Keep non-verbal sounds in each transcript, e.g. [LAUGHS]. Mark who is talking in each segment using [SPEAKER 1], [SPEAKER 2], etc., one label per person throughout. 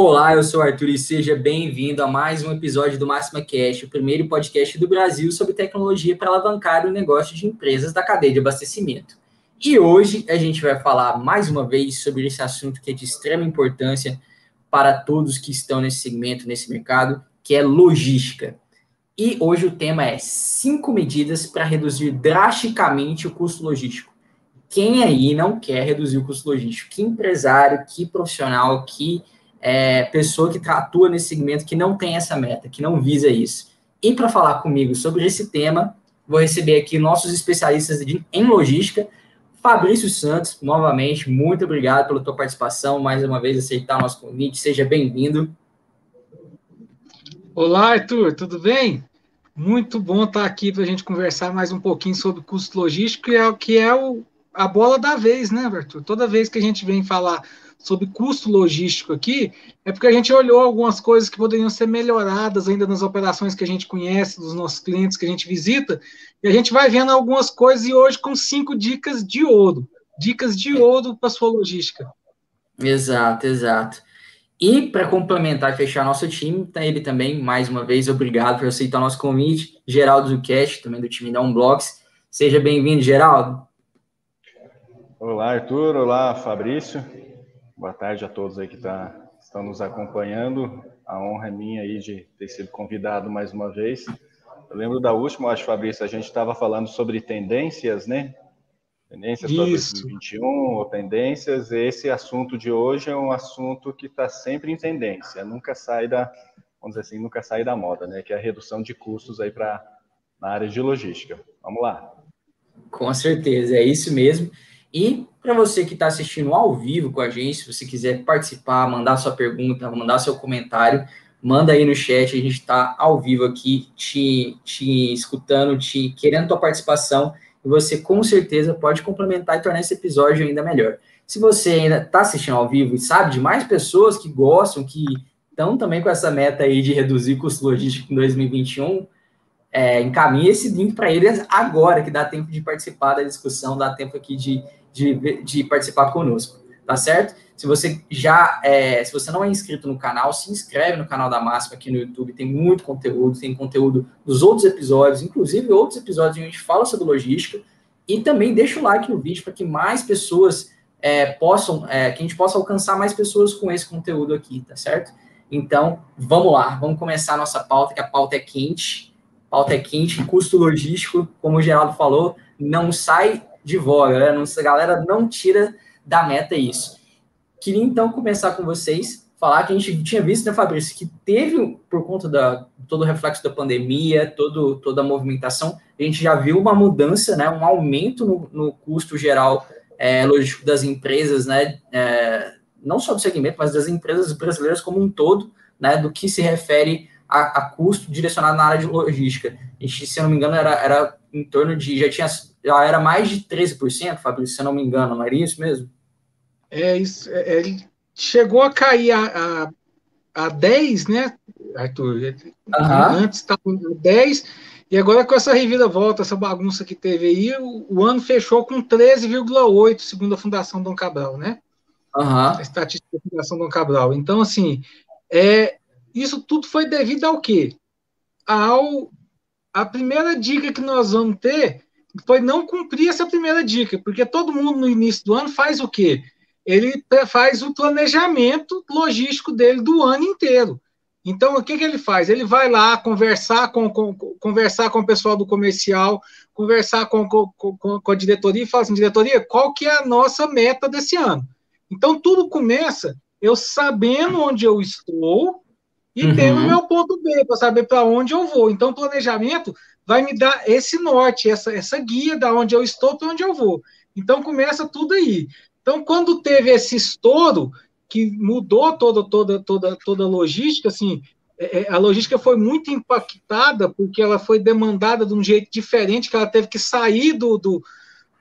[SPEAKER 1] Olá, eu sou o Arthur e seja bem-vindo a mais um episódio do Máxima Cast, o primeiro podcast do Brasil sobre tecnologia para alavancar o negócio de empresas da cadeia de abastecimento. E hoje a gente vai falar mais uma vez sobre esse assunto que é de extrema importância para todos que estão nesse segmento, nesse mercado, que é logística. E hoje o tema é cinco medidas para reduzir drasticamente o custo logístico. Quem aí não quer reduzir o custo logístico? Que empresário, que profissional, que é, pessoa que atua nesse segmento que não tem essa meta, que não visa isso. E para falar comigo sobre esse tema, vou receber aqui nossos especialistas de, em logística, Fabrício Santos, novamente, muito obrigado pela tua participação, mais uma vez aceitar nosso convite, seja bem-vindo.
[SPEAKER 2] Olá, Arthur, tudo bem? Muito bom estar aqui para a gente conversar mais um pouquinho sobre custo logístico, que é, que é o, a bola da vez, né, Arthur? Toda vez que a gente vem falar sobre custo logístico aqui, é porque a gente olhou algumas coisas que poderiam ser melhoradas ainda nas operações que a gente conhece, dos nossos clientes que a gente visita, e a gente vai vendo algumas coisas e hoje com cinco dicas de ouro. Dicas de ouro para sua logística.
[SPEAKER 1] Exato, exato. E para complementar e fechar nosso time, tá ele também, mais uma vez, obrigado por aceitar nosso convite, Geraldo Zucast, também do time da Unblocks. Seja bem-vindo, Geraldo.
[SPEAKER 3] Olá, Arthur. Olá, Fabrício. Boa tarde a todos aí que tá, estão nos acompanhando. A honra é minha aí de ter sido convidado mais uma vez. Eu lembro da última, acho, Fabrício, a gente estava falando sobre tendências, né? Tendências para 2021 ou tendências. Esse assunto de hoje é um assunto que está sempre em tendência, nunca sai da, vamos dizer assim, nunca sai da moda, né? Que é a redução de custos aí para na área de logística. Vamos lá.
[SPEAKER 1] Com certeza, é isso mesmo. E para você que está assistindo ao vivo com a gente, se você quiser participar, mandar sua pergunta, mandar seu comentário, manda aí no chat, a gente está ao vivo aqui, te, te escutando, te querendo tua participação, e você com certeza pode complementar e tornar esse episódio ainda melhor. Se você ainda está assistindo ao vivo e sabe de mais pessoas que gostam, que estão também com essa meta aí de reduzir custo logístico em 2021, é, encaminhe esse link para eles agora, que dá tempo de participar da discussão, dá tempo aqui de de, de participar conosco, tá certo? Se você já, é, se você não é inscrito no canal, se inscreve no canal da Máxima aqui no YouTube, tem muito conteúdo, tem conteúdo dos outros episódios, inclusive outros episódios onde a gente fala sobre logística, e também deixa o like no vídeo para que mais pessoas é, possam, é, que a gente possa alcançar mais pessoas com esse conteúdo aqui, tá certo? Então, vamos lá, vamos começar a nossa pauta, que a pauta é quente, pauta é quente, custo logístico, como o Geraldo falou, não sai de voga, né? a galera não tira da meta isso. Queria então começar com vocês, falar que a gente tinha visto, né, Fabrício, que teve, por conta da todo o reflexo da pandemia, todo, toda a movimentação, a gente já viu uma mudança, né, um aumento no, no custo geral é, logístico das empresas, né, é, não só do segmento, mas das empresas brasileiras como um todo, né, do que se refere a, a custo direcionado na área de logística. A gente, se eu não me engano, era, era em torno de, já tinha já era mais de 13%, Fabrício, se eu não me engano, não era isso mesmo?
[SPEAKER 2] É isso, é, é ele chegou a cair a, a, a 10, né, Arthur? Uhum. Antes estava a 10, e agora com essa reviravolta, essa bagunça que teve aí, o, o ano fechou com 13,8, segundo a Fundação Dom Cabral, né? Uhum. A estatística da Fundação Dom Cabral. Então, assim, é, isso tudo foi devido ao quê? Ao, a primeira dica que nós vamos ter foi não cumprir essa primeira dica, porque todo mundo no início do ano faz o quê? Ele faz o planejamento logístico dele do ano inteiro. Então, o que, que ele faz? Ele vai lá conversar com, com, conversar com o pessoal do comercial, conversar com, com, com, a diretoria e falar assim, diretoria, qual que é a nossa meta desse ano? Então, tudo começa eu sabendo onde eu estou e uhum. tendo o meu ponto B, para saber para onde eu vou. Então, planejamento vai me dar esse norte, essa, essa guia da onde eu estou para onde eu vou. Então começa tudo aí. Então quando teve esse estouro que mudou toda toda toda toda a logística, assim, é, é, a logística foi muito impactada porque ela foi demandada de um jeito diferente, que ela teve que sair do, do,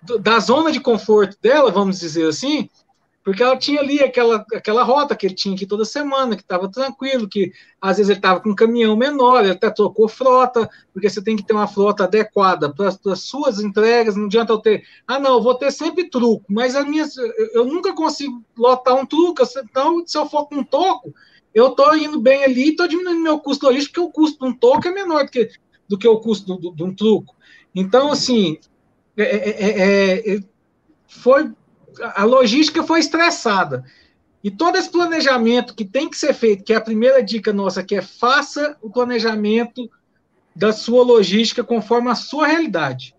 [SPEAKER 2] do da zona de conforto dela, vamos dizer assim, porque ela tinha ali aquela, aquela rota que ele tinha aqui toda semana, que estava tranquilo, que às vezes ele estava com um caminhão menor, ele até trocou frota, porque você tem que ter uma frota adequada para as suas entregas, não adianta eu ter, ah não, eu vou ter sempre truco, mas a minha, eu nunca consigo lotar um truco, então se eu for com um toco, eu estou indo bem ali e estou diminuindo meu custo logístico, porque o custo de um toque é menor do que, do que o custo de um truco. Então, assim, é, é, é, é, foi a logística foi estressada. E todo esse planejamento que tem que ser feito, que é a primeira dica nossa, que é faça o planejamento da sua logística conforme a sua realidade.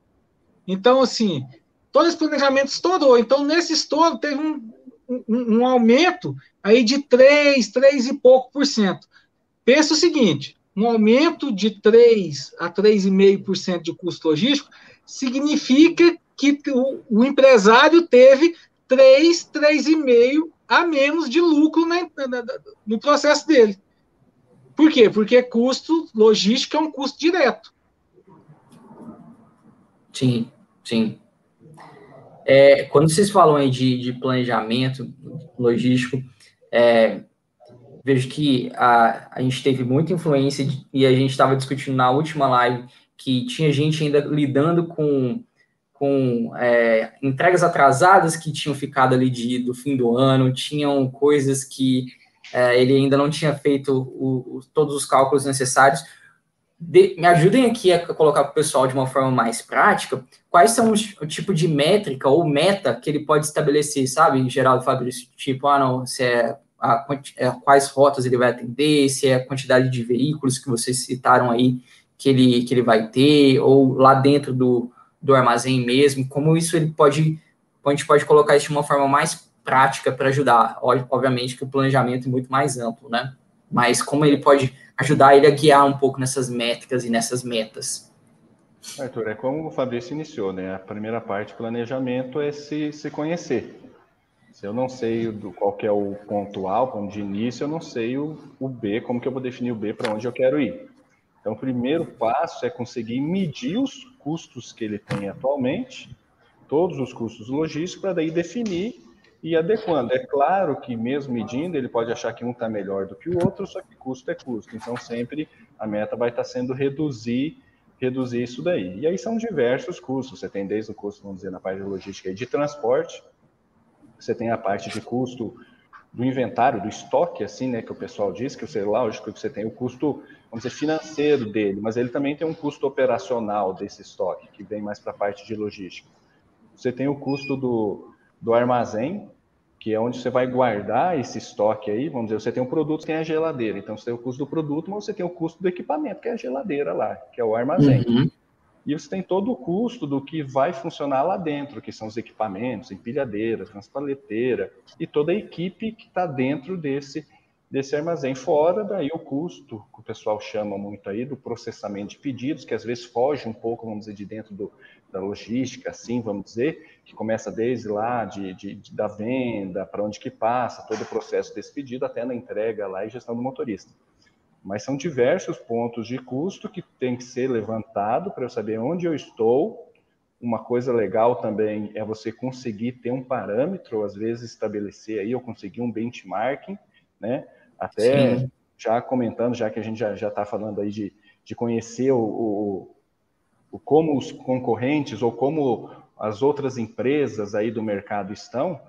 [SPEAKER 2] Então, assim, todo esse planejamento estourou. Então, nesse estouro, teve um, um, um aumento aí de 3, 3 e pouco por cento. Pensa o seguinte, um aumento de 3 a 3,5% de custo logístico significa que o, o empresário teve 3, 3,5% a menos de lucro no processo dele. Por quê? Porque custo logístico é um custo direto.
[SPEAKER 1] Sim, sim. É, quando vocês falam aí de, de planejamento logístico, é, vejo que a, a gente teve muita influência de, e a gente estava discutindo na última live que tinha gente ainda lidando com com é, entregas atrasadas que tinham ficado ali de, do fim do ano, tinham coisas que é, ele ainda não tinha feito o, o, todos os cálculos necessários. De, me ajudem aqui a colocar para o pessoal de uma forma mais prática quais são os, o tipo de métrica ou meta que ele pode estabelecer, sabe, Geraldo Fabrício? Tipo, ah, não, se é, a, é quais rotas ele vai atender, se é a quantidade de veículos que vocês citaram aí que ele, que ele vai ter, ou lá dentro do, do armazém mesmo, como isso ele pode, a gente pode colocar isso de uma forma mais prática para ajudar. Obviamente que o planejamento é muito mais amplo, né? Mas como ele pode ajudar ele a guiar um pouco nessas métricas e nessas metas.
[SPEAKER 3] Arthur, é como o Fabrício iniciou, né? A primeira parte, planejamento, é se, se conhecer. Se eu não sei do, qual que é o ponto A, o ponto de início, eu não sei o, o B, como que eu vou definir o B para onde eu quero ir. Então, o primeiro passo é conseguir medir os custos que ele tem atualmente, todos os custos logísticos, para daí definir e adequando. É claro que, mesmo medindo, ele pode achar que um está melhor do que o outro, só que custo é custo. Então, sempre a meta vai estar tá sendo reduzir reduzir isso daí. E aí são diversos custos. Você tem desde o custo, vamos dizer, na parte de logística de transporte, você tem a parte de custo do inventário, do estoque, assim, né, que o pessoal diz, que você, lógico que você tem o custo, vamos dizer, financeiro dele, mas ele também tem um custo operacional desse estoque, que vem mais para a parte de logística. Você tem o custo do, do armazém, que é onde você vai guardar esse estoque aí, vamos dizer, você tem um produto tem a geladeira, então você tem o custo do produto, mas você tem o custo do equipamento, que é a geladeira lá, que é o armazém. Uhum. E você tem todo o custo do que vai funcionar lá dentro, que são os equipamentos, empilhadeira, transpaleteira e toda a equipe que está dentro desse, desse armazém. Fora daí o custo, que o pessoal chama muito aí, do processamento de pedidos, que às vezes foge um pouco, vamos dizer, de dentro do, da logística, assim, vamos dizer, que começa desde lá, de, de, de da venda, para onde que passa, todo o processo desse pedido, até na entrega lá e gestão do motorista. Mas são diversos pontos de custo que tem que ser levantado para eu saber onde eu estou. Uma coisa legal também é você conseguir ter um parâmetro, às vezes estabelecer aí, ou conseguir um benchmarking, né? Até Sim. já comentando, já que a gente já está falando aí de, de conhecer o, o, o, como os concorrentes ou como as outras empresas aí do mercado estão,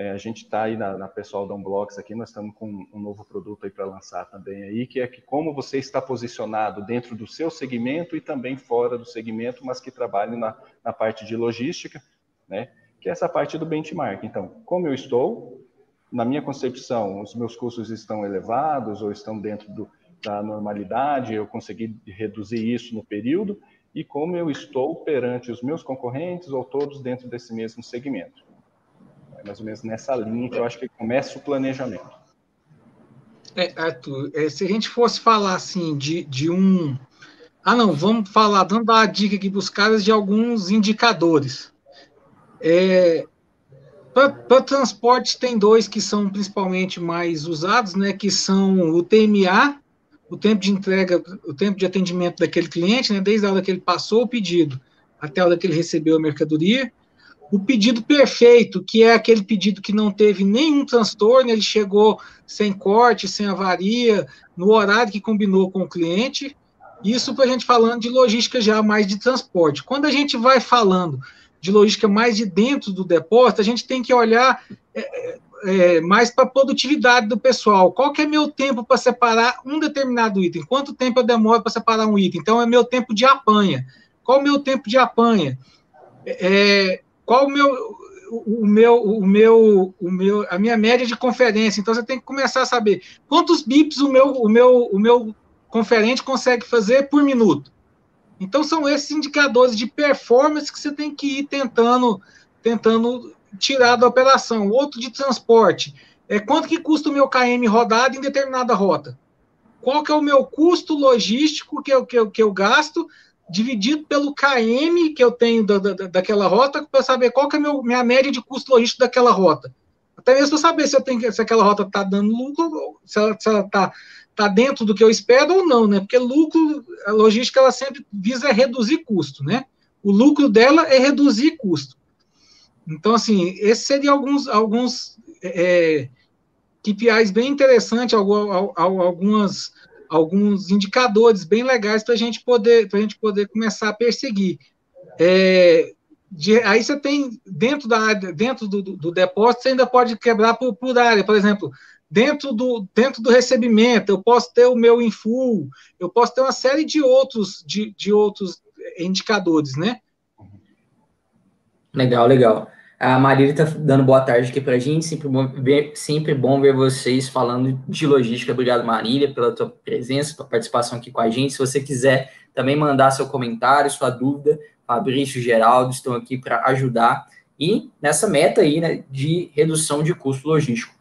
[SPEAKER 3] é, a gente está aí na, na, pessoal da Unblocks aqui, nós estamos com um novo produto aí para lançar também aí, que é que como você está posicionado dentro do seu segmento e também fora do segmento, mas que trabalhe na, na parte de logística, né? Que é essa parte do benchmark. Então, como eu estou, na minha concepção, os meus custos estão elevados ou estão dentro do, da normalidade, eu consegui reduzir isso no período, e como eu estou perante os meus concorrentes ou todos dentro desse mesmo segmento. É mais ou menos nessa linha que eu acho que começa o planejamento.
[SPEAKER 2] É, Arthur, é, se a gente fosse falar assim de, de um. Ah, não, vamos falar, dando a dica aqui para os caras de alguns indicadores. É, para transporte tem dois que são principalmente mais usados, né? Que são o TMA, o tempo de entrega, o tempo de atendimento daquele cliente, né? Desde a hora que ele passou o pedido até a hora que ele recebeu a mercadoria, o pedido perfeito, que é aquele pedido que não teve nenhum transtorno, ele chegou sem corte, sem avaria, no horário que combinou com o cliente. Isso para a gente falando de logística já mais de transporte. Quando a gente vai falando de logística mais de dentro do depósito, a gente tem que olhar é, é é, mais para a produtividade do pessoal. Qual que é meu tempo para separar um determinado item? Quanto tempo eu demoro para separar um item? Então, é meu tempo de apanha. Qual o meu tempo de apanha? É, qual o meu, o meu, o meu, o meu, a minha média de conferência? Então, você tem que começar a saber quantos bips o meu, o meu, o meu conferente consegue fazer por minuto. Então, são esses indicadores de performance que você tem que ir tentando, tentando tirar da operação. Outro de transporte. É quanto que custa o meu KM rodado em determinada rota? Qual que é o meu custo logístico que eu, que eu, que eu gasto dividido pelo KM que eu tenho da, da, daquela rota para saber qual que é meu, minha média de custo logístico daquela rota. Até mesmo para saber se, eu tenho, se aquela rota está dando lucro, se ela está tá dentro do que eu espero ou não, né? Porque lucro, a logística, ela sempre visa reduzir custo, né? O lucro dela é reduzir custo. Então, assim, esses seriam alguns, alguns é, KPIs bem interessantes, algumas, alguns indicadores bem legais para a gente poder, a gente poder começar a perseguir. É, de, aí você tem dentro da dentro do, do, do, depósito, você ainda pode quebrar por, por área, por exemplo, dentro do, dentro do recebimento, eu posso ter o meu in full, eu posso ter uma série de outros de, de outros indicadores, né?
[SPEAKER 1] Legal, legal. A Marília está dando boa tarde aqui para a gente. Sempre bom, ver, sempre bom ver vocês falando de logística. Obrigado, Marília, pela tua presença, tua participação aqui com a gente. Se você quiser também mandar seu comentário, sua dúvida, Fabrício, Geraldo estão aqui para ajudar. E nessa meta aí, né, de redução de custo logístico.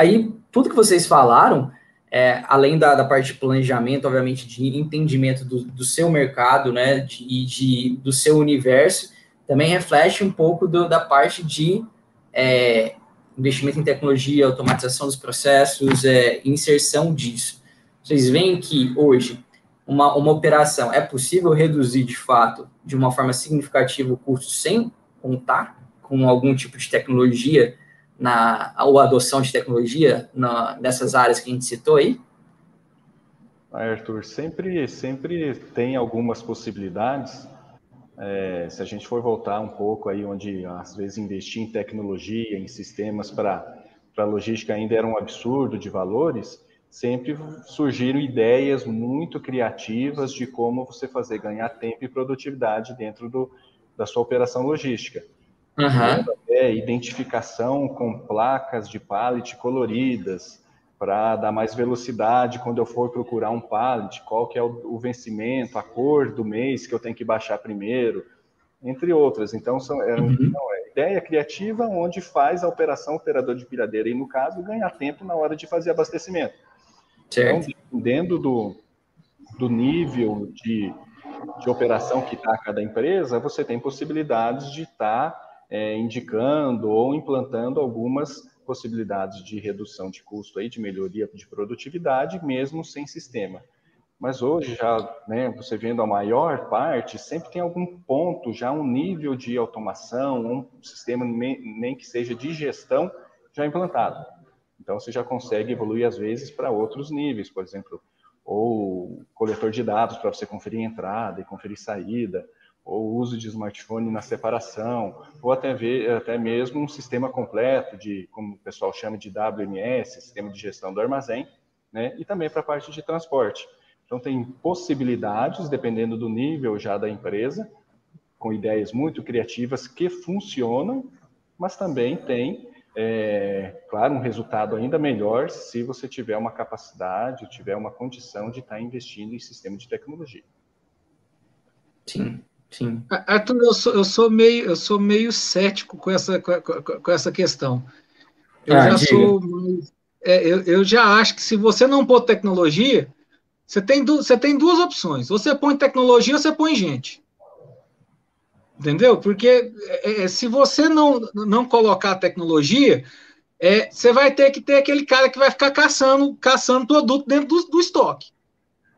[SPEAKER 1] Aí, tudo que vocês falaram, é, além da, da, parte de planejamento, obviamente, de entendimento do, do seu mercado, né, de, de, do seu universo, também reflete um pouco do, da parte de é, investimento em tecnologia, automatização dos processos, é, inserção disso. Vocês veem que hoje uma, uma operação é possível reduzir de fato de uma forma significativa o custo sem contar com algum tipo de tecnologia na ou adoção de tecnologia na, nessas áreas que a gente citou aí?
[SPEAKER 3] Arthur, sempre sempre tem algumas possibilidades é, se a gente for voltar um pouco aí onde às vezes investir em tecnologia, em sistemas para para logística ainda era um absurdo de valores, sempre surgiram ideias muito criativas de como você fazer ganhar tempo e produtividade dentro do, da sua operação logística. Uhum. É, identificação com placas de pallet coloridas, para dar mais velocidade quando eu for procurar um pallet, qual que é o, o, vencimento, a cor do mês que eu tenho que baixar primeiro, entre outras. Então, são, é, uhum. não, é ideia criativa onde faz a operação operador de pilhadeira, e no caso, ganhar tempo na hora de fazer abastecimento. Certo. Então, dependendo do, do nível de, de operação que está cada empresa, você tem possibilidades de estar tá, é, indicando ou implantando algumas possibilidades de redução de custo aí, de melhoria de produtividade, mesmo sem sistema. Mas hoje já, né, você vendo a maior parte, sempre tem algum ponto, já um nível de automação, um sistema nem, que seja de gestão já implantado. Então você já consegue evoluir às vezes para outros níveis, por exemplo, ou coletor de dados para você conferir entrada e conferir saída, ou uso de smartphone na separação, ou até, ver, até mesmo um sistema completo de, como o pessoal chama de WMS, sistema de gestão do armazém, né? e também para a parte de transporte. Então, tem possibilidades, dependendo do nível já da empresa, com ideias muito criativas que funcionam, mas também tem, é, claro, um resultado ainda melhor se você tiver uma capacidade, tiver uma condição de estar investindo em sistema de tecnologia.
[SPEAKER 2] Sim. Sim. Arthur, eu sou, eu sou, meio, eu sou meio cético com essa, com, com essa questão. Eu ah, já diga. sou. É, eu, eu já acho que se você não pôr tecnologia, você tem, du, você tem duas opções. Você põe tecnologia ou você põe gente. Entendeu? Porque é, é, se você não, não colocar tecnologia, é, você vai ter que ter aquele cara que vai ficar caçando, caçando produto dentro do, do estoque.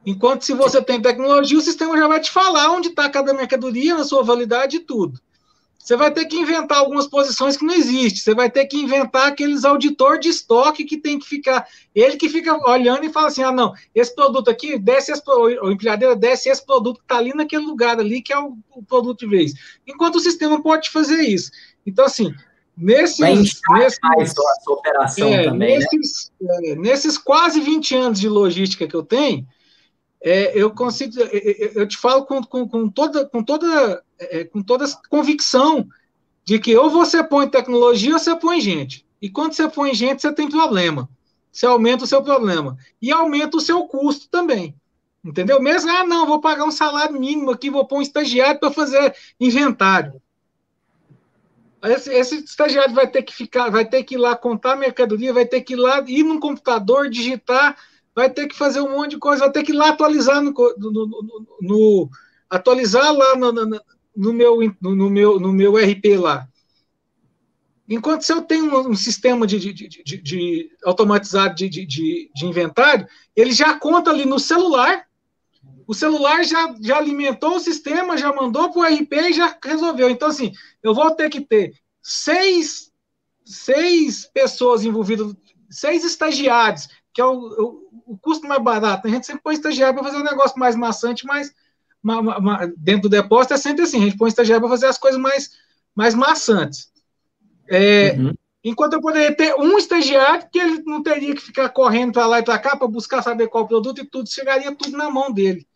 [SPEAKER 2] Enquanto se você tem tecnologia, o sistema já vai te falar onde está cada mercadoria, na sua validade e tudo. Você vai ter que inventar algumas posições que não existem. Você vai ter que inventar aqueles auditor de estoque que tem que ficar. Ele que fica olhando e fala assim: ah, não, esse produto aqui, desce esse, o empilhadeira desce esse produto que está ali naquele lugar ali, que é o, o, produto de vez. Enquanto o sistema pode fazer isso. Então, assim, Nesses, nesses, a operação é, também, né? nesses, né? é, nesses quase 20 anos de logística que eu tenho, é, eu consigo, é, é, eu te falo com, com, com toda, com toda, é, com toda convicção de que ou você põe tecnologia ou você põe gente. E quando você põe gente, você tem problema. Você aumenta o seu problema. E aumenta o seu custo também. Entendeu? Mesmo, ah, não, vou pagar um salário mínimo aqui, vou pôr um estagiário para fazer inventário. Esse, esse, estagiário vai ter que ficar, vai ter que ir lá contar mercadoria, vai ter que ir lá ir num computador, digitar, vai ter que fazer um monte de coisa, vai ter que ir lá atualizar no, no, no, no atualizar lá no, meu, no, meu, no meu RP lá. Enquanto se eu tenho um, sistema de, de, de, de automatizado de inventário, ele já conta ali no celular, o celular já, já alimentou o sistema, já mandou para o RP e já resolveu. Então, assim, eu vou ter que ter seis, seis pessoas envolvidas, seis estagiários, que é o, o, custo mais barato. A gente sempre põe estagiário para fazer um negócio mais maçante, mais dentro do depósito é sempre assim, a gente põe estagiário para fazer as coisas mais, mais maçantes. É, uhum. Enquanto eu poderia ter um estagiário que ele não teria que ficar correndo para lá e para cá para buscar saber qual produto e tudo, chegaria tudo na mão dele.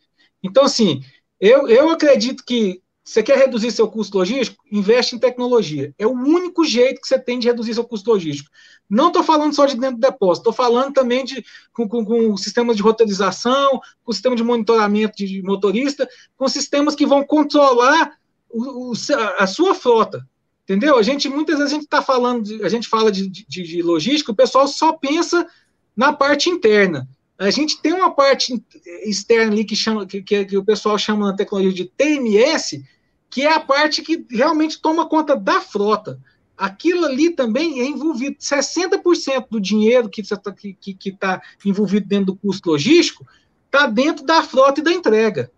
[SPEAKER 2] Então, assim, eu, eu acredito que você quer reduzir seu custo logístico? Investe em tecnologia. É o único jeito que você tem de reduzir seu custo logístico. Não estou falando só de dentro do depósito, estou falando também de, com, com, com sistemas de roteirização, com sistema de monitoramento de motorista, com sistemas que vão controlar o, o, a sua frota. Entendeu? A gente, muitas vezes, a gente está falando, de, a gente fala de, de, de logística, o pessoal só pensa na parte interna. A gente tem uma parte externa ali que, chama, que, que, o pessoal chama na tecnologia de TMS, que é a parte que realmente toma conta da frota. Aquilo ali também é envolvido, 60% do dinheiro que está que, que tá envolvido dentro do custo logístico está dentro da frota e da entrega.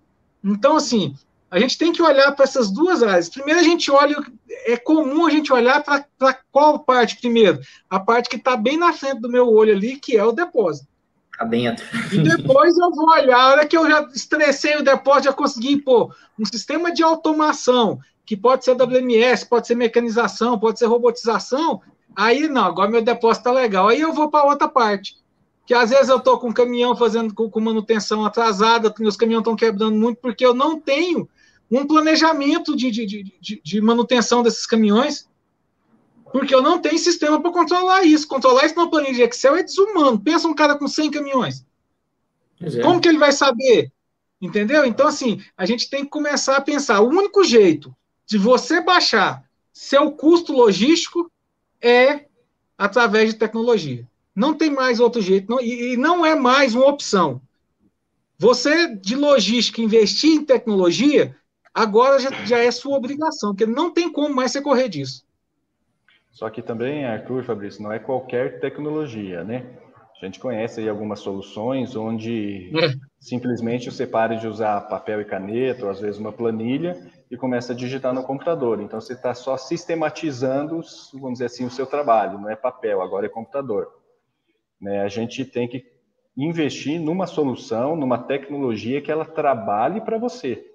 [SPEAKER 2] Então, assim, a gente tem que olhar para essas duas áreas. Primeiro, a gente olha, é comum a gente olhar para qual parte primeiro? A parte que está bem na frente do meu olho ali, que é o depósito
[SPEAKER 1] ficar dentro.
[SPEAKER 2] E depois eu vou olhar, a hora que eu já estressei o depósito, já consegui pôr um sistema de automação, que pode ser WMS, pode ser mecanização, pode ser robotização, aí não, agora meu depósito está legal. Aí eu vou para outra parte. Que às vezes eu estou com o caminhão fazendo com, com manutenção atrasada, meus caminhões estão quebrando muito, porque eu não tenho um planejamento de, de, de, de manutenção desses caminhões. Porque eu não tenho sistema para controlar isso. Controlar isso numa planilha de Excel é desumano. Pensa um cara com 100 caminhões. É. Como que ele vai saber? Entendeu? Então, assim, a gente tem que começar a pensar. O único jeito de você baixar seu custo logístico é através de tecnologia. Não tem mais outro jeito. Não, e, e não é mais uma opção. Você, de logística, investir em tecnologia, agora já, já é sua obrigação, porque não tem como mais você correr disso.
[SPEAKER 3] Só que também, Arthur, Fabrício, não é qualquer tecnologia, né? A gente conhece aí algumas soluções onde é. simplesmente você para de usar papel e caneta, ou às vezes uma planilha, e começa a digitar no computador. Então você está só sistematizando, vamos dizer assim, o seu trabalho. Não é papel, agora é computador. Né? A gente tem que investir numa solução, numa tecnologia que ela trabalhe para você.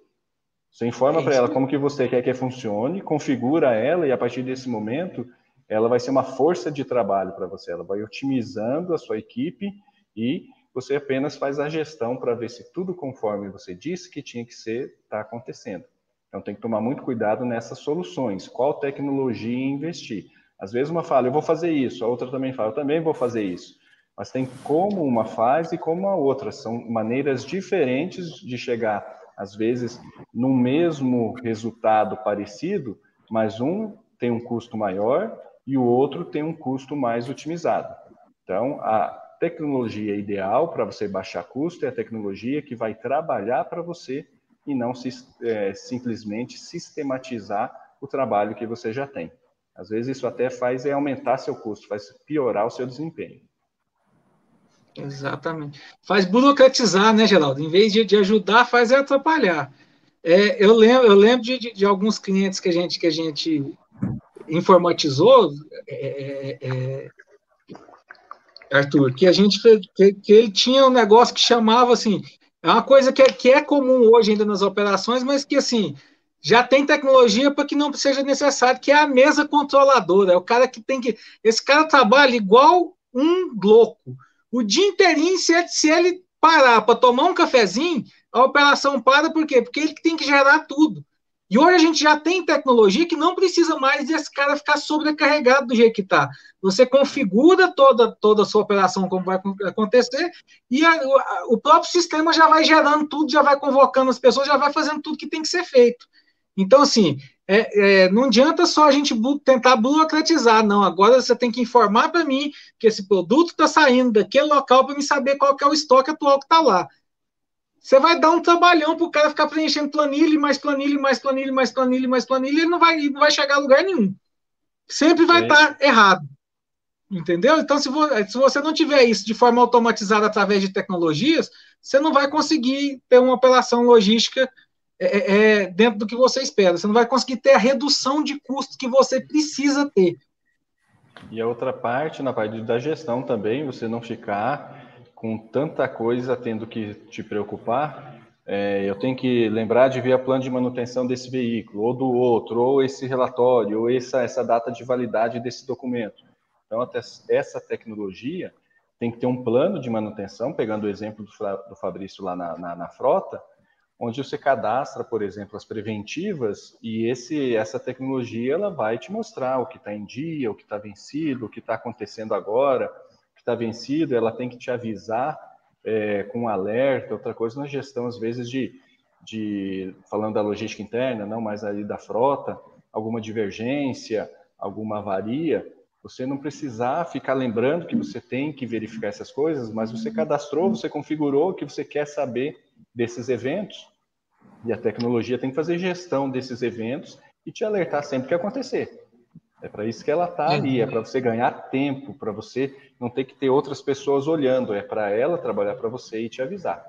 [SPEAKER 3] Você informa é para ela como que você quer que funcione, configura ela e a partir desse momento ela vai ser uma força de trabalho para você, ela vai otimizando a sua equipe e você apenas faz a gestão para ver se tudo conforme você disse que tinha que ser está acontecendo. Então tem que tomar muito cuidado nessas soluções, qual tecnologia investir. Às vezes uma fala, eu vou fazer isso, a outra também fala, eu também vou fazer isso. Mas tem como uma faz e como a outra, são maneiras diferentes de chegar, às vezes, no mesmo resultado parecido, mas um tem um custo maior e o outro tem um custo mais otimizado. Então, a tecnologia ideal para você baixar custo é a tecnologia que vai trabalhar para você e não se, é, simplesmente sistematizar o trabalho que você já tem. Às vezes isso até faz é aumentar seu custo, faz piorar o seu desempenho.
[SPEAKER 2] Exatamente. Faz burocratizar, né, Geraldo? Em vez de, de ajudar, faz é atrapalhar. É, eu lembro, eu lembro de, de, de, alguns clientes que a gente, que a gente informatizou, é, é, é, Arthur, que a gente que, que, ele tinha um negócio que chamava assim, é uma coisa que é, que é comum hoje ainda nas operações, mas que assim já tem tecnologia para que não seja necessário, que é a mesa controladora. É o cara que tem que. Esse cara trabalha igual um louco. O dia inteirinho, se ele, se ele parar para tomar um cafezinho, a operação para, por quê? Porque ele tem que gerar tudo. E hoje a gente já tem tecnologia que não precisa mais desse cara ficar sobrecarregado do jeito que está. Você configura toda, toda a sua operação como vai acontecer e a, o próprio sistema já vai gerando tudo, já vai convocando as pessoas, já vai fazendo tudo que tem que ser feito. Então, assim, é, é, não adianta só a gente tentar burocratizar, não. Agora você tem que informar para mim que esse produto está saindo daquele local para me saber qual é o estoque atual que está lá. Você vai dar um trabalhão para o cara ficar preenchendo planilha, mais planilha, mais planilha, mais planilha, mais planilha, ele não vai, não vai chegar a lugar nenhum. Sempre vai estar tá errado. Entendeu? Então, se, se você não tiver isso de forma automatizada através de tecnologias, você não vai conseguir ter uma operação logística é, é, é, dentro do que você espera. Você não vai conseguir ter a redução de custos que você precisa ter.
[SPEAKER 3] E a outra parte, na parte da gestão também, você não ficar com tanta coisa tendo que te preocupar. É, eu tenho que lembrar de ver a plano de manutenção desse veículo, ou do outro, ou esse relatório, ou essa, essa data de validade desse documento. Então, até essa tecnologia tem que ter um plano de manutenção, pegando o exemplo do, do Fabrício lá na, na, na frota, onde você cadastra, por exemplo, as preventivas e esse, essa tecnologia ela vai te mostrar o que está em dia, o que está vencido, o que está acontecendo agora, está vencido, ela tem que te avisar é, com um alerta, outra coisa na gestão, às vezes, de, de falando da logística interna, não mais ali da frota, alguma divergência, alguma avaria, você não precisar ficar lembrando que você tem que verificar essas coisas, mas você cadastrou, você configurou que você quer saber desses eventos, e a tecnologia tem que fazer gestão desses eventos e te alertar sempre que acontecer. É para isso que ela está ali, é para você ganhar tempo, para você não ter que ter outras pessoas olhando, é para ela trabalhar para você e te avisar.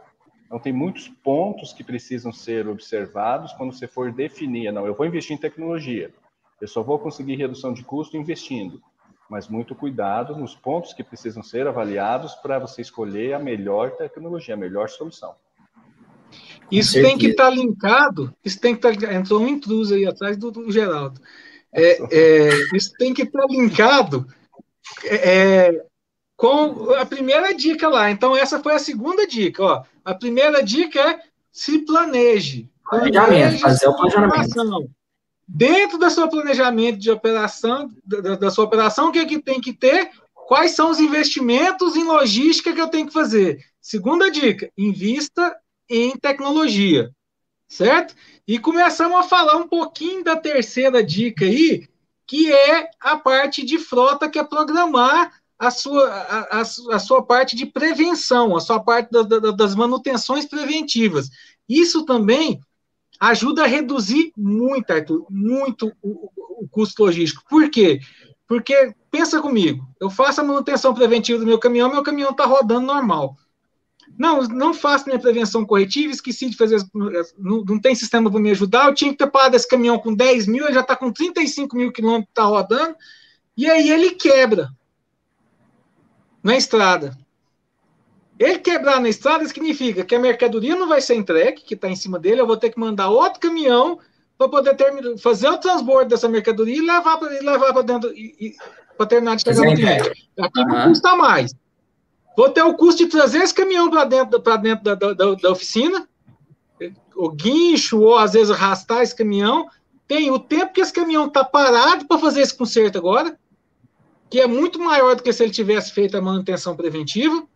[SPEAKER 3] Então, tem muitos pontos que precisam ser observados quando você for definir. Não, eu vou investir em tecnologia, eu só vou conseguir redução de custo investindo mas muito cuidado nos pontos que precisam ser avaliados para você escolher a melhor tecnologia, a melhor solução.
[SPEAKER 2] Isso tem que estar tá linkado, isso tem que estar. Tá, entrou um intruso aí atrás do, do Geraldo. É, é, isso tem que estar linkado é, é, com a primeira dica lá. Então, essa foi a segunda dica. Ó. A primeira dica é se planeje.
[SPEAKER 1] Planejamento, fazer o planejamento.
[SPEAKER 2] Dentro do seu planejamento de operação, da, da, sua operação, o que, é que tem que ter? Quais são os investimentos em logística que eu tenho que fazer? Segunda dica: invista em tecnologia, certo? E começamos a falar um pouquinho da terceira dica aí, que é a parte de frota, que é programar a sua, a, a, a sua parte de prevenção, a sua parte da, da, das manutenções preventivas. Isso também ajuda a reduzir muito, Arthur, muito o, o, custo logístico. Por quê? Porque, pensa comigo, eu faço a manutenção preventiva do meu caminhão, meu caminhão está rodando normal. Não, não faço minha prevenção corretiva, esqueci de fazer, não, não tem sistema para me ajudar, eu tinha que ter parado esse caminhão com 10 mil, ele já está com 35 mil quilômetros, está rodando, e aí ele quebra na estrada. Ele quebrar na estrada significa que a mercadoria não vai ser entregue, que está em cima dele, eu vou ter que mandar outro caminhão para poder terminar, fazer o transbordo dessa mercadoria e levar para levar dentro para terminar de chegar no cliente. Aqui uhum. custa mais. Vou ter o custo de trazer esse caminhão para dentro, dentro da, da, da, oficina, o guincho, ou às vezes arrastar esse caminhão. Tem o tempo que esse caminhão está parado para fazer esse conserto agora, que é muito maior do que se ele tivesse feito a manutenção preventiva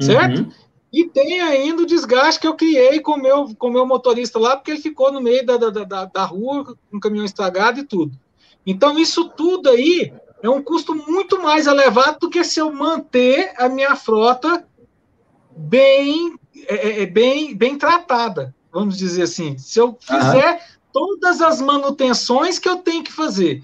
[SPEAKER 2] certo? Uhum. E tem ainda o desgaste que eu criei com meu, o com meu motorista lá, porque ele ficou no meio da, da, da, da rua, com o caminhão estragado e tudo. Então, isso tudo aí é um custo muito mais elevado do que se eu manter a minha frota bem, é, é, é bem, bem tratada, vamos dizer assim. Se eu fizer uhum. todas as manutenções que eu tenho que fazer.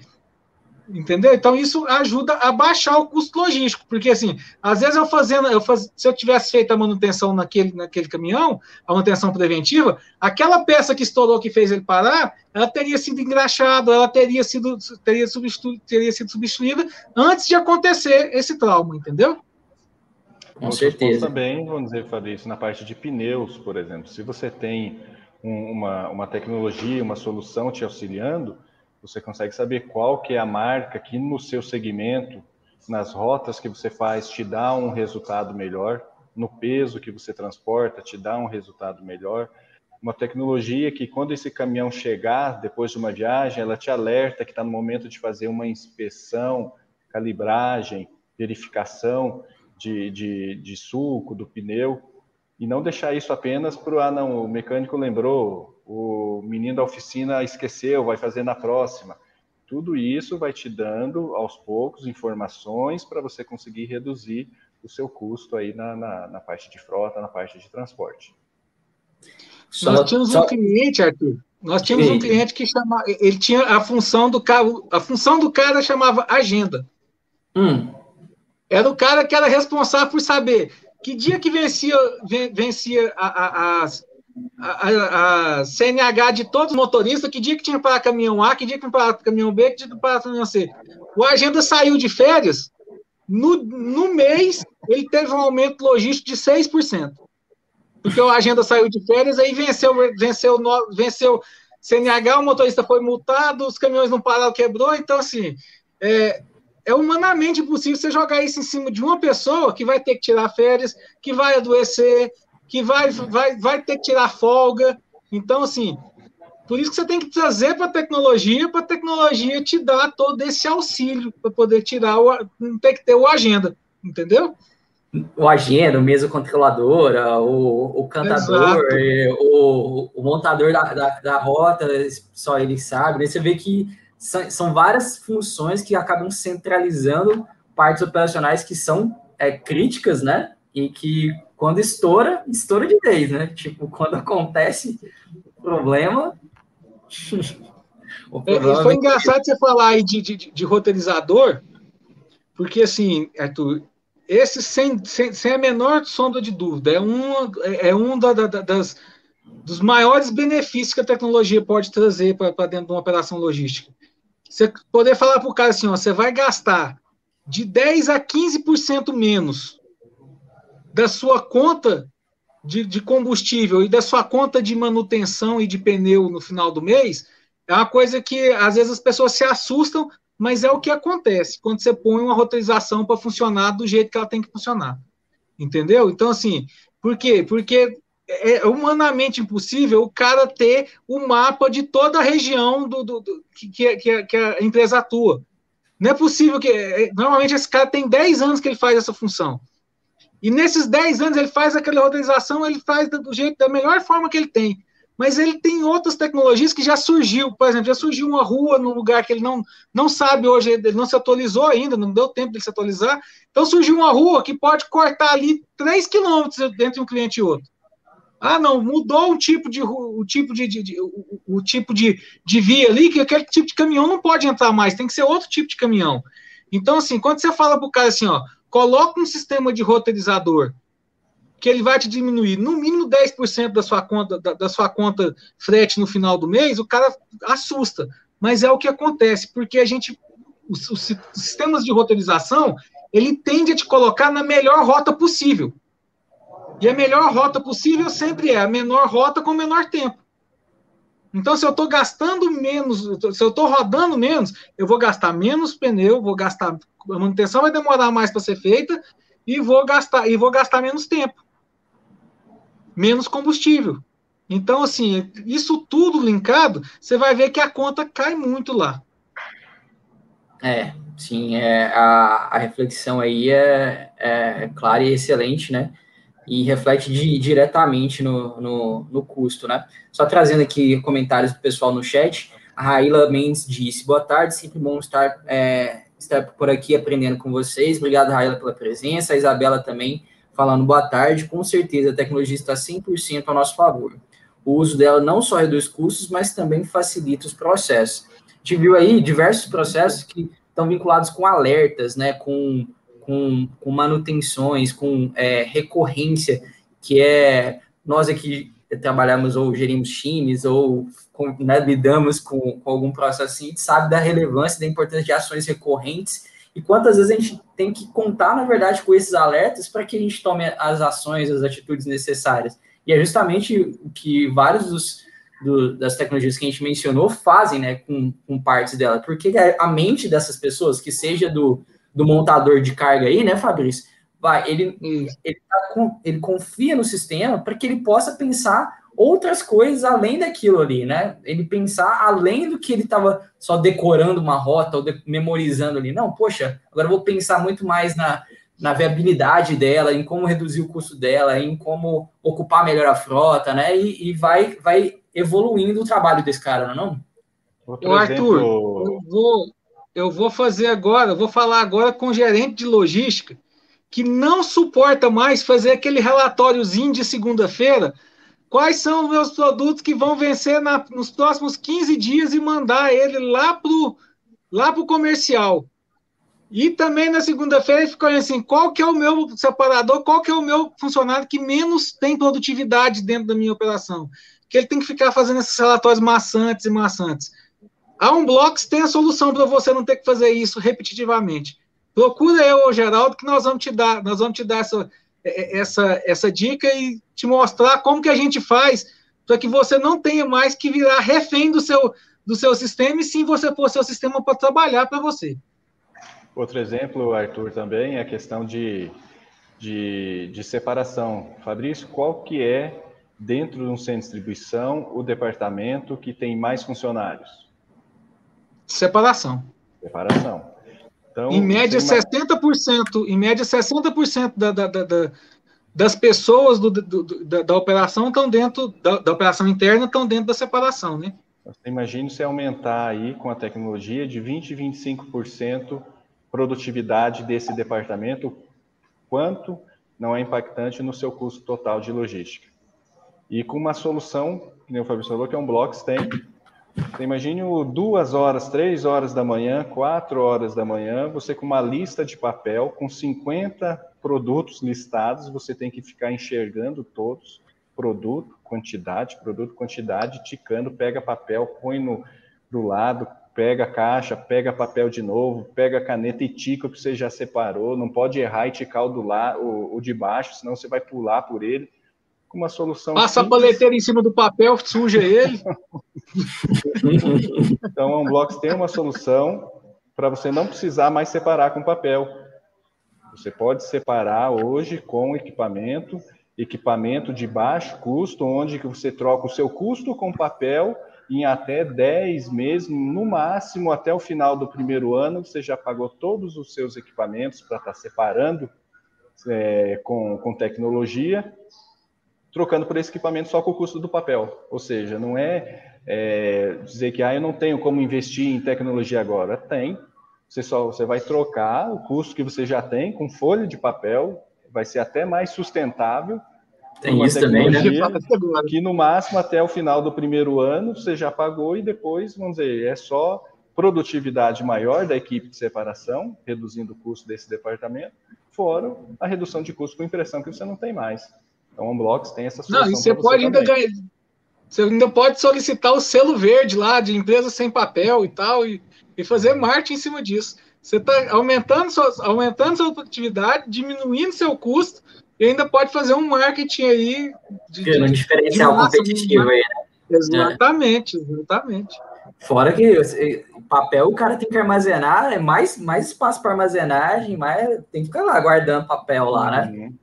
[SPEAKER 2] Entendeu? Então isso ajuda a baixar o custo logístico, porque assim, às vezes eu fazendo, eu faz, se eu tivesse feito a manutenção naquele, naquele caminhão, a manutenção preventiva, aquela peça que estourou que fez ele parar, ela teria sido engraxada, ela teria sido teria, substitu, teria sido substituída antes de acontecer esse trauma, entendeu?
[SPEAKER 3] Com certeza. Também, vamos dizer, Fabrício, na parte de pneus, por exemplo, se você tem um, uma, uma tecnologia, uma solução te auxiliando, você consegue saber qual que é a marca que no seu segmento, nas rotas que você faz, te dá um resultado melhor, no peso que você transporta, te dá um resultado melhor. Uma tecnologia que, quando esse caminhão chegar, depois de uma viagem, ela te alerta que está no momento de fazer uma inspeção, calibragem, verificação de, de, de suco, do pneu, e não deixar isso apenas para o, ah, não, o mecânico lembrou, o menino da oficina esqueceu, vai fazer na próxima. Tudo isso vai te dando, aos poucos, informações para você conseguir reduzir o seu custo aí na, na, na, parte de frota, na parte de transporte.
[SPEAKER 2] Só, nós tínhamos só... um cliente, Arthur, nós tínhamos Sim. um cliente que chamava, ele tinha a função do cara, a função do cara chamava agenda. Hum. Era o cara que era responsável por saber que dia que vencia, vencia a, a, a, a, CNH de todos os motoristas, que dia que tinha para caminhão A, que dia que tinha para caminhão B, que dia que para caminhão C. O agenda saiu de férias, no, no mês ele teve um aumento logístico de 6%. Porque o agenda saiu de férias, aí venceu, venceu, venceu CNH, o motorista foi multado, os caminhões não pararam, quebrou, então assim, é, é humanamente impossível você jogar isso em cima de uma pessoa que vai ter que tirar férias, que vai adoecer, que vai, vai, vai ter que tirar folga. Então, assim, por isso que você tem que trazer para a tecnologia, para a tecnologia te dar todo esse auxílio para poder tirar o. Ter que ter o agenda, entendeu?
[SPEAKER 1] O agenda, o mesa controladora, o, o cantador, o, o montador da, da, da, rota, só ele sabe. Né? Você vê que são, são várias funções que acabam centralizando partes operacionais que são é, críticas, né? E que quando estoura, estoura de vez, né? Tipo, quando acontece o problema. [LAUGHS]
[SPEAKER 2] o problema é, foi engraçado você falar aí de, de, de, roteirizador, porque assim, Arthur, esse sem, sem, sem a menor sombra de dúvida, é um, é um da, da, das, dos maiores benefícios que a tecnologia pode trazer para dentro de uma operação logística. Você poder falar para o cara assim, ó, você vai gastar de 10 a 15% menos da sua conta de, de, combustível e da sua conta de manutenção e de pneu no final do mês, é uma coisa que às vezes as pessoas se assustam, mas é o que acontece quando você põe uma roteirização para funcionar do jeito que ela tem que funcionar. Entendeu? Então, assim, por quê? Porque é, é humanamente impossível o cara ter o mapa de toda a região do, do, do que, que, que, a empresa atua. Não é possível que. É, normalmente esse cara tem 10 anos que ele faz essa função. E nesses 10 anos ele faz aquela organização, ele faz do jeito, da melhor forma que ele tem. Mas ele tem outras tecnologias que já surgiu. Por exemplo, já surgiu uma rua num lugar que ele não, não sabe hoje, ele não se atualizou ainda, não deu tempo de se atualizar. Então surgiu uma rua que pode cortar ali 3 quilômetros entre um cliente e outro. Ah, não, mudou o tipo de o tipo de, de, de o, o, tipo de, de via ali, que aquele tipo de caminhão não pode entrar mais, tem que ser outro tipo de caminhão. Então, assim, quando você fala para o cara assim, ó, coloca um sistema de roteirizador que ele vai te diminuir no mínimo 10% da sua conta da, da, sua conta frete no final do mês, o cara assusta. Mas é o que acontece, porque a gente os, os sistemas de roteirização, ele tende a te colocar na melhor rota possível. E a melhor rota possível sempre é a menor rota com o menor tempo. Então, se eu estou gastando menos, se eu estou rodando menos, eu vou gastar menos pneu, vou gastar. A manutenção vai demorar mais para ser feita e vou gastar e vou gastar menos tempo, menos combustível. Então, assim, isso tudo linkado, você vai ver que a conta cai muito lá.
[SPEAKER 1] É, sim, é, a, a reflexão aí é, é clara e excelente, né? E reflete de, diretamente no, no, no, custo, né? Só trazendo aqui comentários do pessoal no chat, a Raíla Mendes disse, boa tarde, sempre bom estar, é, estar por aqui aprendendo com vocês, obrigado, Raíla, pela presença, a Isabela também falando boa tarde, com certeza a tecnologia está 100% ao nosso favor. O uso dela não só reduz custos, mas também facilita os processos. A gente viu aí diversos processos que estão vinculados com alertas, né, com com, com manutenções, com é, recorrência, que é nós aqui trabalhamos ou gerimos times ou né, lidamos com, com, algum processo assim, a gente sabe da relevância, da importância de ações recorrentes e quantas vezes a gente tem que contar, na verdade, com esses alertas para que a gente tome as ações, as atitudes necessárias. E é justamente o que vários dos, do, das tecnologias que a gente mencionou fazem né, com, com partes dela, porque a mente dessas pessoas, que seja do, do montador de carga aí, né, Fabrício, vai, ele, ele, tá com, ele confia no sistema para que ele possa pensar outras coisas além daquilo ali, né? Ele pensar além do que ele estava só decorando uma rota ou de, memorizando ali. Não, poxa, agora eu vou pensar muito mais na, na viabilidade dela, em como reduzir o custo dela, em como ocupar melhor a frota, né? E, e vai, vai evoluindo o trabalho desse cara, não é?
[SPEAKER 2] Outro Arthur, eu vou, eu vou fazer agora, vou falar agora com o gerente de logística que não suporta mais fazer aquele relatóriozinho de segunda-feira. Quais são os meus produtos que vão vencer na, nos próximos 15 dias e mandar ele lá para o lá pro comercial? E também na segunda-feira ele fica assim, qual que é o meu separador, qual que é o meu funcionário que menos tem produtividade dentro da minha operação? Que ele tem que ficar fazendo esses relatórios maçantes e maçantes. A Unblocks tem a solução para você não ter que fazer isso repetitivamente. Procura eu, Geraldo, que nós vamos te dar, nós vamos te dar essa, é, é, essa, essa dica e te mostrar como que a gente faz para que você não tenha mais que virar refém do seu, do seu sistema e sim você pôr seu sistema para trabalhar para você.
[SPEAKER 3] Outro exemplo, Arthur, também é a questão de, de, de separação. Fabrício, qual que é, dentro de um centro de distribuição, o departamento que tem mais funcionários?
[SPEAKER 2] Separação.
[SPEAKER 3] Separação.
[SPEAKER 2] Então, em média, 60%, em média, 60% da, da, da, das pessoas do, do, da, da, operação estão dentro, da, da, operação interna estão dentro da separação, né?
[SPEAKER 3] Você imagina se aumentar aí com a tecnologia de 20, 25% produtividade desse departamento, quanto não é impactante no seu custo total de logística. E com uma solução, que o Fabio falou, que é um Blocks tem, você imagine duas horas, três horas da manhã, quatro horas da manhã, você com uma lista de papel, com 50 produtos listados, você tem que ficar enxergando todos, produto, quantidade, produto, quantidade, ticando, pega papel, põe no do lado, pega a caixa, pega papel de novo, pega a caneta e tica o que você já separou, não pode errar e ticar o, do lá, o, o de baixo, senão você vai pular por ele com uma solução.
[SPEAKER 2] Passa simples. a paleteira em cima do papel, suja ele. [LAUGHS]
[SPEAKER 3] então, a Unblocks tem uma solução para você não precisar mais separar com papel. Você pode separar hoje com equipamento, equipamento de baixo custo, onde que você troca o seu custo com papel em até 10 meses, no máximo até o final do primeiro ano, você já pagou todos os seus equipamentos para estar tá separando é, com, com tecnologia trocando por esse equipamento só com o custo do papel. Ou seja, não é, é dizer que ah, eu não tenho como investir em tecnologia agora. Tem. Você só você vai trocar o custo que você já tem com folha de papel, vai ser até mais sustentável.
[SPEAKER 1] Tem isso também, né?
[SPEAKER 3] Que no máximo até o final do primeiro ano você já pagou e depois, vamos dizer, é só produtividade maior da equipe de separação, reduzindo o custo desse departamento, fora a redução de custo com impressão que você não tem mais. Então, o Unblocks tem essa
[SPEAKER 2] solução. Não, e você pode ainda ganhar, você ainda pode solicitar o selo verde lá de empresa sem papel e tal, e, e fazer marketing em cima disso. Você está aumentando, sua, aumentando sua produtividade, diminuindo seu custo, e ainda pode fazer um marketing aí.
[SPEAKER 1] De, um diferencial de competitivo aí, né?
[SPEAKER 2] Exatamente, é. exatamente.
[SPEAKER 1] Fora que papel o cara tem que armazenar, é mais, mais espaço para armazenagem, mais tem que ficar lá guardando papel lá, né? Uhum.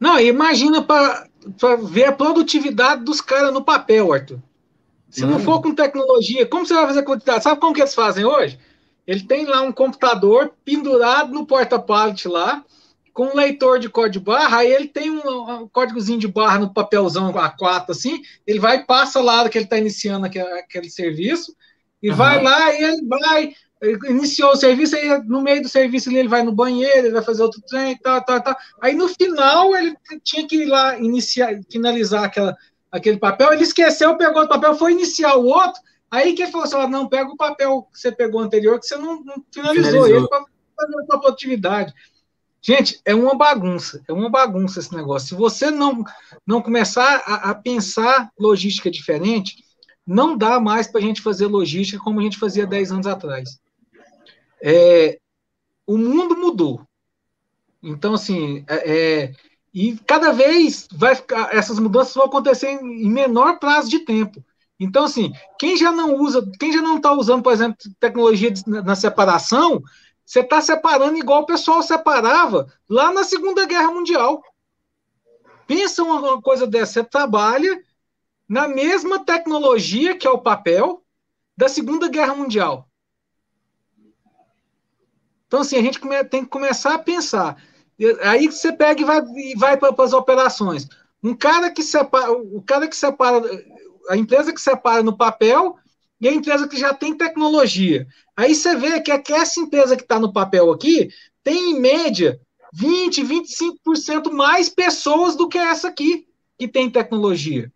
[SPEAKER 2] Não, imagina para ver a produtividade dos caras no papel, Arthur. Se hum. não for com tecnologia, como você vai fazer quantidade? Sabe como que eles fazem hoje? Ele tem lá um computador pendurado no porta-pallet lá, com um leitor de código barra, aí ele tem um, um, códigozinho de barra no papelzão A4, assim, ele vai e passa lá que ele está iniciando aquele, aquele, serviço, e uhum. vai lá e ele vai iniciou o serviço, aí no meio do serviço ele vai no banheiro, ele vai fazer outro trem, tal, tal, tal. Aí no final ele tinha que ir lá iniciar, finalizar aquela, aquele papel, ele esqueceu, pegou o papel, foi iniciar o outro, aí que falou assim, não, pega o papel que você pegou anterior, que você não, não finalizou, finalizou. ele fazer a sua produtividade. Gente, é uma bagunça, é uma bagunça esse negócio. Se você não, não começar a, a pensar logística diferente, não dá mais para a gente fazer logística como a gente fazia 10 anos atrás. É, o mundo mudou. Então, assim, é, é, E cada vez vai ficar, essas mudanças vão acontecer em, menor prazo de tempo. Então, assim, quem já não usa, quem já não está usando, por exemplo, tecnologia de, na separação, você está separando igual o pessoal separava lá na Segunda Guerra Mundial. Pensa uma coisa dessa, você trabalha na mesma tecnologia que é o papel da Segunda Guerra Mundial. Então, assim, a gente tem que começar a pensar. Aí você pega e vai, vai para as operações. Um cara que separa, o cara que separa, a empresa que separa no papel e a empresa que já tem tecnologia. Aí você vê que, que essa empresa que está no papel aqui tem, em média, 20, 25% mais pessoas do que essa aqui, que tem tecnologia.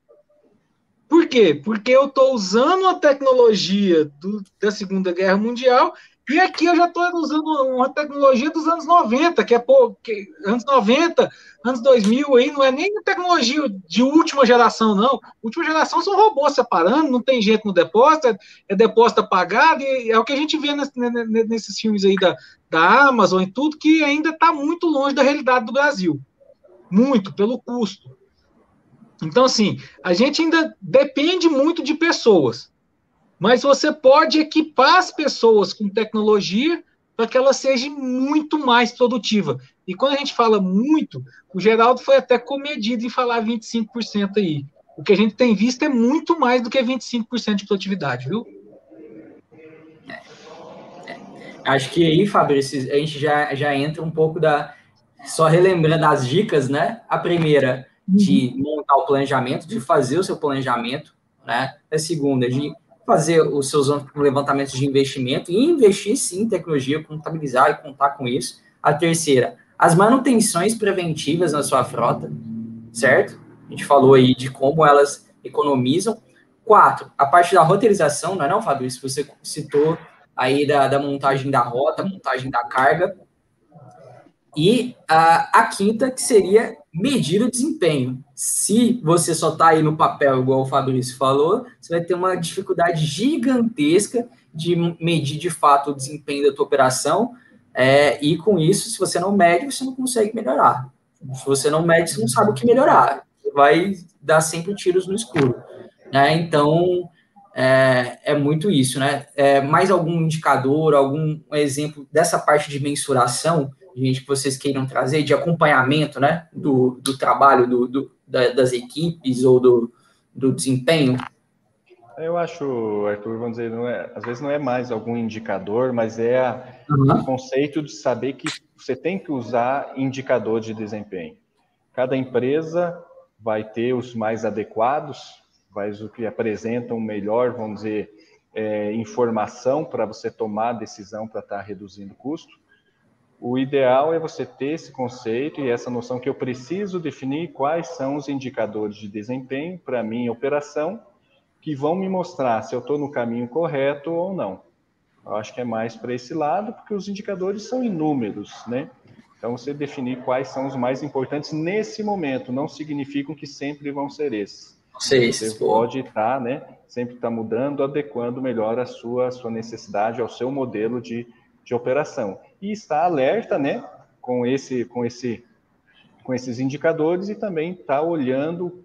[SPEAKER 2] Por quê? Porque eu estou usando a tecnologia do, da Segunda Guerra Mundial e aqui eu já estou usando uma tecnologia dos anos 90, que é pô, que, anos 90, anos 2000, aí não é nem tecnologia de última geração, não. Última geração são robôs separando, não tem gente no depósito, é, é depósito apagado, e é o que a gente vê nesse, nesses filmes aí da, da Amazon e tudo, que ainda está muito longe da realidade do Brasil. Muito, pelo custo. Então, assim, a gente ainda depende muito de pessoas. Mas você pode equipar as pessoas com tecnologia para que ela seja muito mais produtiva. E quando a gente fala muito, o Geraldo foi até comedido em falar 25% aí. O que a gente tem visto é muito mais do que 25% de produtividade, viu?
[SPEAKER 1] É, é. Acho que aí, Fabrício, a gente já, já entra um pouco da. Só relembrando as dicas, né? A primeira, de uhum. montar o planejamento, de fazer o seu planejamento, né? A segunda, de fazer os seus levantamentos de investimento e investir sim em tecnologia, contabilizar e contar com isso. A terceira, as manutenções preventivas na sua frota, certo? A gente falou aí de como elas economizam. Quatro, a parte da roteirização, não é não, Fabrício? Você citou aí da, da montagem da rota, montagem da carga. E a, a quinta, que seria medir o desempenho. Se você só está aí no papel, igual o Fabrício falou, você vai ter uma dificuldade gigantesca de medir de fato o desempenho da tua operação. É, e com isso, se você não mede, você não consegue melhorar. Se você não mede, você não sabe o que melhorar. Você vai dar sempre tiros no escuro. Né? Então, é, é, muito isso, né? É, mais algum indicador, algum exemplo dessa parte de mensuração gente que vocês queiram trazer de acompanhamento, né, do, do trabalho do, do da, das equipes ou do, do desempenho?
[SPEAKER 3] Eu acho, Arthur, vamos dizer, não é, às vezes não é mais algum indicador, mas é a, uhum. o conceito de saber que você tem que usar indicador de desempenho. Cada empresa vai ter os mais adequados, vai os que apresentam melhor, vamos dizer, é, informação para você tomar decisão para estar tá reduzindo custo o ideal é você ter esse conceito e essa noção que eu preciso definir quais são os indicadores de desempenho para minha operação que vão me mostrar se eu estou no caminho correto ou não. Eu acho que é mais para esse lado, porque os indicadores são inúmeros, né? Então, você definir quais são os mais importantes nesse momento não significam que sempre vão ser esses.
[SPEAKER 1] Sei,
[SPEAKER 3] você pode estar, tá, né? Sempre estar tá mudando, adequando melhor a sua, a sua necessidade, ao seu modelo de, de operação e está alerta, né, com esse, com esse, com esses indicadores e também está olhando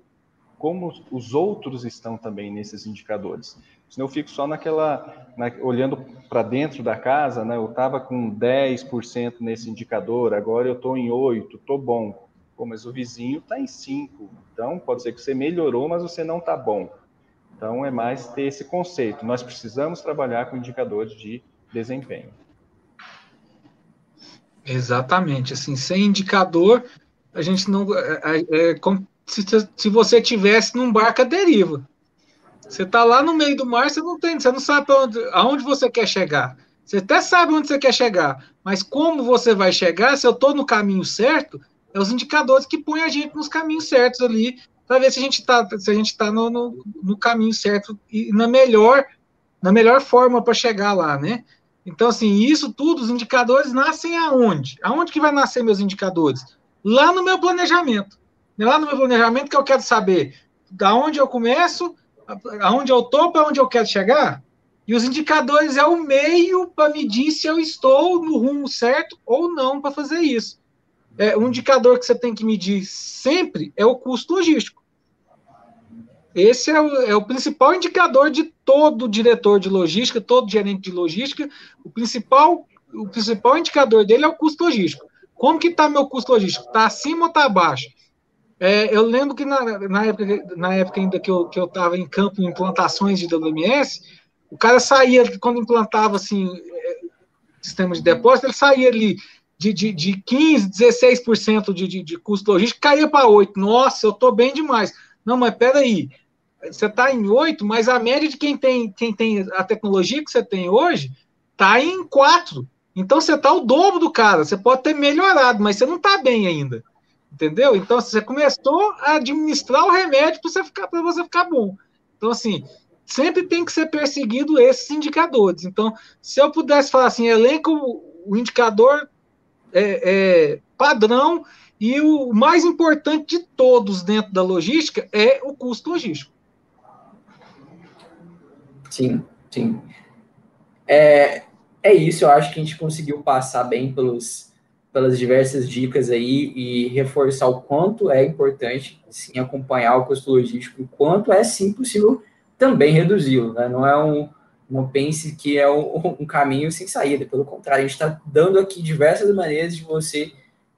[SPEAKER 3] como os outros estão também nesses indicadores. Senão eu fico só naquela, na, olhando para dentro da casa, né? Eu estava com 10% nesse indicador, agora eu estou em 8%, estou bom. Pô, mas o vizinho está em 5%. Então, pode ser que você melhorou, mas você não está bom. Então, é mais ter esse conceito. Nós precisamos trabalhar com indicadores de desempenho.
[SPEAKER 2] Exatamente, assim, sem indicador, a gente não. É, é, é como se, se você tivesse num barco à deriva. Você está lá no meio do mar, você não tem, você não sabe onde, aonde você quer chegar. Você até sabe onde você quer chegar, mas como você vai chegar, se eu estou no caminho certo, é os indicadores que põem a gente nos caminhos certos ali, para ver se a gente está está no, no, no, caminho certo e na melhor na melhor forma para chegar lá, né? Então, assim, isso tudo, os indicadores nascem aonde? Aonde que vai nascer meus indicadores? Lá no meu planejamento. Lá no meu planejamento que eu quero saber da onde eu começo, aonde eu estou, para onde eu quero chegar. E os indicadores é o meio para medir se eu estou no rumo certo ou não para fazer isso. é, um indicador que você tem que medir sempre é o custo logístico. Esse é o, é o, principal indicador de todo diretor de logística, todo gerente de logística. O principal, o principal indicador dele é o custo logístico. Como que está meu custo logístico? Está acima ou está abaixo? É, eu lembro que na, na, época, na época ainda que eu estava em campo em implantações de WMS, o cara saía, quando implantava assim, é, sistema de depósito, ele saía ali de, de, de 15%, 16% de, de, de custo logístico, caía para 8%. Nossa, eu estou bem demais. Não, mas peraí, você está em 8%, mas a média de quem tem, quem tem a tecnologia que você tem hoje está em 4%. Então você está o dobro do cara. Você pode ter melhorado, mas você não está bem ainda. Entendeu? Então você começou a administrar o remédio para você ficar você ficar bom. Então assim, sempre tem que ser perseguido esses indicadores. Então, se eu pudesse falar assim, elenco o indicador é, é, padrão e o mais importante de todos dentro da logística é o custo logístico.
[SPEAKER 1] Sim, sim. É, é isso, eu acho que a gente conseguiu passar bem pelos, pelas diversas dicas aí e reforçar o quanto é importante sim acompanhar o custo logístico, o quanto é sim possível também reduzi-lo, né? Não é um não pense que é um, [LAUGHS] um caminho sem saída, pelo contrário, a gente está dando aqui diversas maneiras de você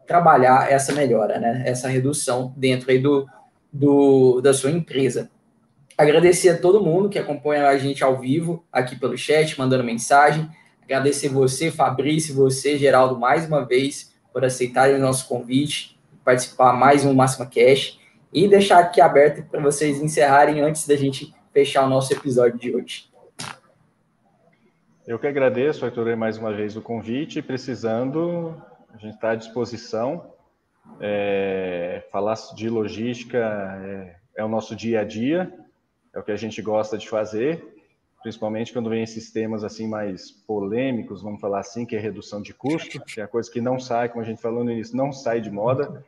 [SPEAKER 1] trabalhar essa melhora, né? Essa redução dentro aí do, do da sua empresa. Agradecer a todo mundo que acompanha a gente ao vivo aqui pelo chat, mandando mensagem. Agradecer você, Fabrício, você, Geraldo, mais uma vez por aceitarem o nosso convite, participar mais um Máxima Cash e deixar aqui aberto para vocês encerrarem antes da gente fechar o nosso episódio de hoje.
[SPEAKER 3] Eu que agradeço, Arthur, mais uma vez o convite. Precisando, a gente está à disposição. É, falar de logística é, é, o nosso dia a dia, é o que a gente gosta de fazer, principalmente quando vem esses temas assim mais polêmicos, vamos falar assim, que é redução de custo, que é a coisa que não sai, como a gente falou no início, não sai de moda.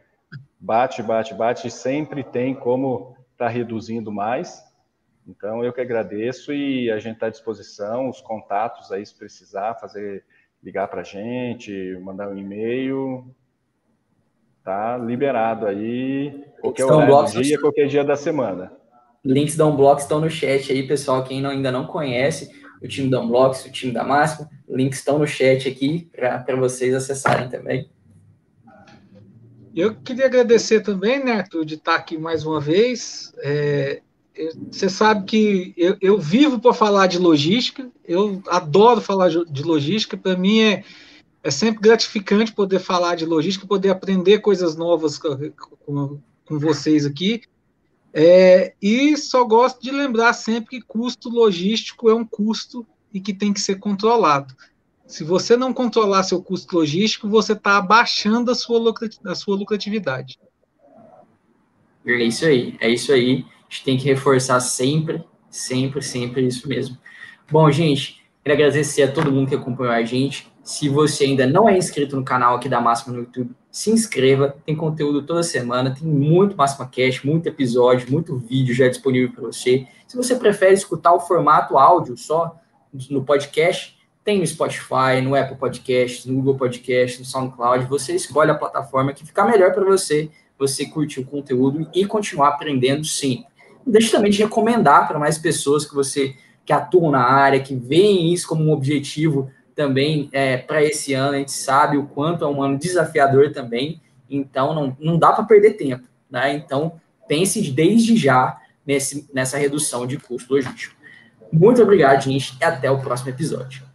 [SPEAKER 3] Bate, bate, bate, sempre tem como estar tá reduzindo mais. Então, eu que agradeço e a gente está à disposição, os contatos aí, se precisar, fazer, ligar para a gente, mandar um e-mail, tá liberado aí, qualquer horário do dia, qualquer dia da semana.
[SPEAKER 1] Links da Unblocks estão no chat aí, pessoal, quem não, ainda não conhece o time da Unblocks, o time da Máxima, links estão no chat aqui para vocês acessarem também.
[SPEAKER 2] Eu queria agradecer também, Neto, de estar aqui mais uma vez. É, você sabe que eu, eu vivo para falar de logística, eu adoro falar de logística, para mim é, é sempre gratificante poder falar de logística, poder aprender coisas novas com, com, com vocês aqui. É, e só gosto de lembrar sempre que custo logístico é um custo e que tem que ser controlado. Se você não controlar seu custo logístico, você está abaixando a sua, a sua lucratividade.
[SPEAKER 1] É isso aí, é isso aí. A gente tem que reforçar sempre, sempre, sempre isso mesmo. Bom, gente, quero agradecer a todo mundo que acompanhou a gente. Se você ainda não é inscrito no canal aqui da Máxima no YouTube, se inscreva. Tem conteúdo toda semana, tem muito Máxima Cash, muito episódio, muito vídeo já disponível para você. Se você prefere escutar o formato áudio só no podcast, tem no Spotify, no Apple Podcasts, no Google Podcasts, no SoundCloud. Você escolhe a plataforma que ficar melhor para você, você curtir o conteúdo e continuar aprendendo sim deixe também de recomendar para mais pessoas que você que atuam na área, que veem isso como um objetivo também é, para esse ano. A gente sabe o quanto é um ano desafiador também, então não, não dá para perder tempo. Né? Então, pense desde já nesse, nessa redução de custo logístico. Muito obrigado, gente, e até o próximo episódio.